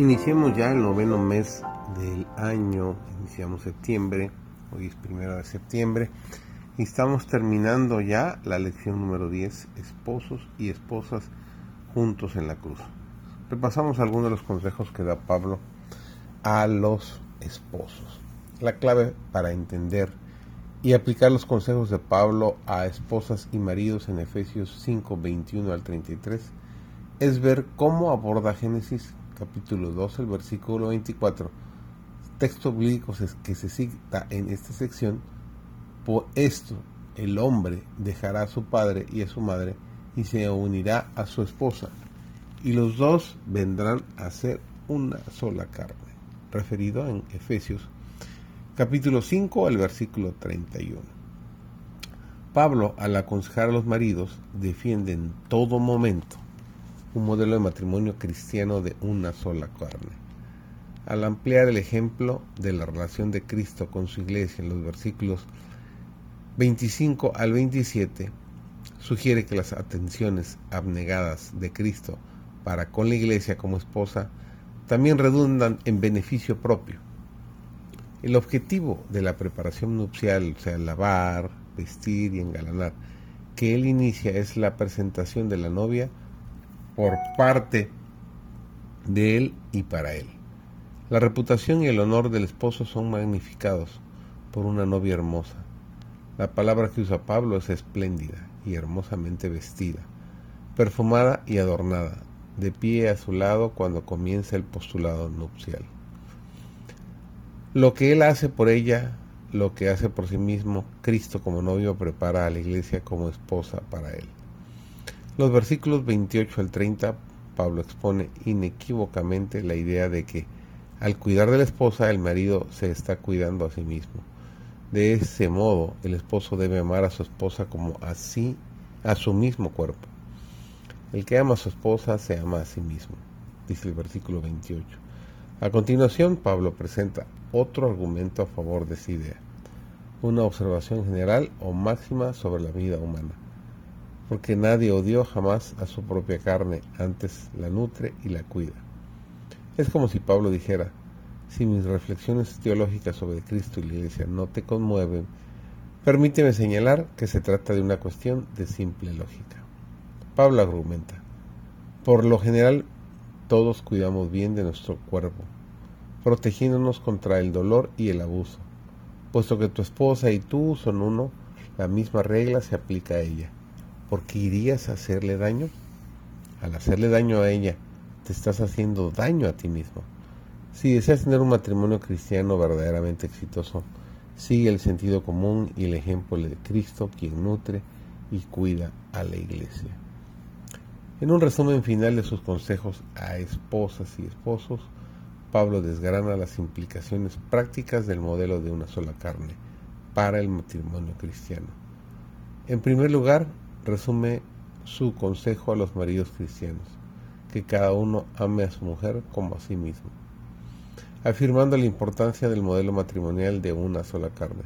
Iniciemos ya el noveno mes del año, iniciamos septiembre, hoy es primero de septiembre, y estamos terminando ya la lección número 10, esposos y esposas juntos en la cruz. Repasamos algunos de los consejos que da Pablo a los esposos. La clave para entender y aplicar los consejos de Pablo a esposas y maridos en Efesios 5, 21 al 33 es ver cómo aborda Génesis capítulo 2, el versículo 24, texto bíblico que se cita en esta sección, por esto el hombre dejará a su padre y a su madre y se unirá a su esposa, y los dos vendrán a ser una sola carne, referido en Efesios capítulo 5 al versículo 31. Pablo, al aconsejar a los maridos, defiende en todo momento un modelo de matrimonio cristiano de una sola carne. Al ampliar el ejemplo de la relación de Cristo con su iglesia en los versículos 25 al 27, sugiere que las atenciones abnegadas de Cristo para con la iglesia como esposa también redundan en beneficio propio el objetivo de la preparación nupcial, o sea, lavar, vestir y engalanar, que él inicia es la presentación de la novia por parte de él y para él. La reputación y el honor del esposo son magnificados por una novia hermosa. La palabra que usa Pablo es espléndida y hermosamente vestida, perfumada y adornada, de pie a su lado cuando comienza el postulado nupcial. Lo que Él hace por ella, lo que hace por sí mismo, Cristo como novio prepara a la iglesia como esposa para Él. Los versículos 28 al 30, Pablo expone inequívocamente la idea de que al cuidar de la esposa, el marido se está cuidando a sí mismo. De ese modo, el esposo debe amar a su esposa como así a su mismo cuerpo. El que ama a su esposa se ama a sí mismo, dice el versículo 28. A continuación, Pablo presenta otro argumento a favor de esa idea, una observación general o máxima sobre la vida humana, porque nadie odió jamás a su propia carne, antes la nutre y la cuida. Es como si Pablo dijera, si mis reflexiones teológicas sobre Cristo y la Iglesia no te conmueven, permíteme señalar que se trata de una cuestión de simple lógica. Pablo argumenta, por lo general todos cuidamos bien de nuestro cuerpo, protegiéndonos contra el dolor y el abuso. Puesto que tu esposa y tú son uno, la misma regla se aplica a ella. ¿Por qué irías a hacerle daño? Al hacerle daño a ella, te estás haciendo daño a ti mismo. Si deseas tener un matrimonio cristiano verdaderamente exitoso, sigue el sentido común y el ejemplo de Cristo, quien nutre y cuida a la iglesia. En un resumen final de sus consejos a esposas y esposos, Pablo desgrana las implicaciones prácticas del modelo de una sola carne para el matrimonio cristiano. En primer lugar, resume su consejo a los maridos cristianos, que cada uno ame a su mujer como a sí mismo, afirmando la importancia del modelo matrimonial de una sola carne,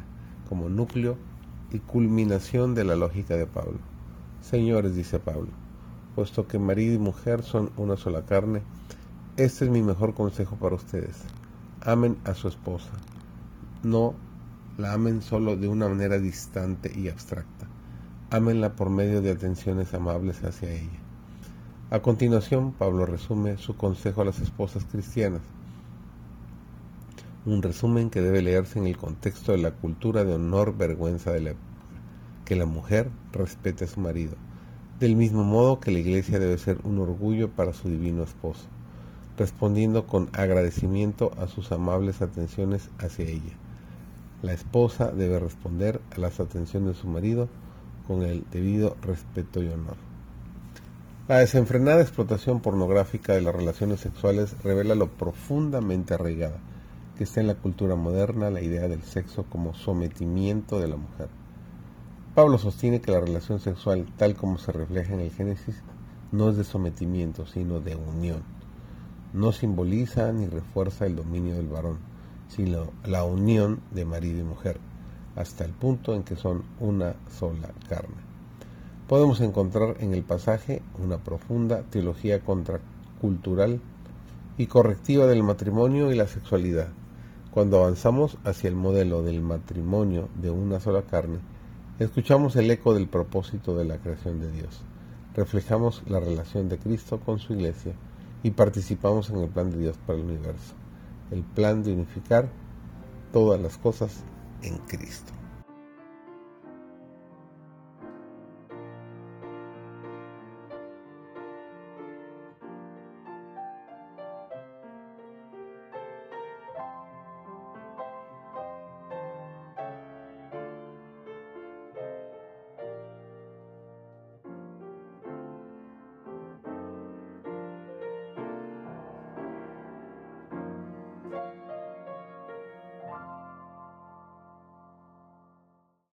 como núcleo y culminación de la lógica de Pablo. Señores, dice Pablo, puesto que marido y mujer son una sola carne, este es mi mejor consejo para ustedes. Amen a su esposa. No la amen solo de una manera distante y abstracta. Amenla por medio de atenciones amables hacia ella. A continuación, Pablo resume su consejo a las esposas cristianas. Un resumen que debe leerse en el contexto de la cultura de honor vergüenza de la. Que la mujer respete a su marido, del mismo modo que la iglesia debe ser un orgullo para su divino esposo respondiendo con agradecimiento a sus amables atenciones hacia ella. La esposa debe responder a las atenciones de su marido con el debido respeto y honor. La desenfrenada explotación pornográfica de las relaciones sexuales revela lo profundamente arraigada que está en la cultura moderna la idea del sexo como sometimiento de la mujer. Pablo sostiene que la relación sexual, tal como se refleja en el Génesis, no es de sometimiento, sino de unión no simboliza ni refuerza el dominio del varón, sino la unión de marido y mujer, hasta el punto en que son una sola carne. Podemos encontrar en el pasaje una profunda teología contracultural y correctiva del matrimonio y la sexualidad. Cuando avanzamos hacia el modelo del matrimonio de una sola carne, escuchamos el eco del propósito de la creación de Dios, reflejamos la relación de Cristo con su iglesia y participamos en el plan de Dios para el universo, el plan de unificar todas las cosas en Cristo.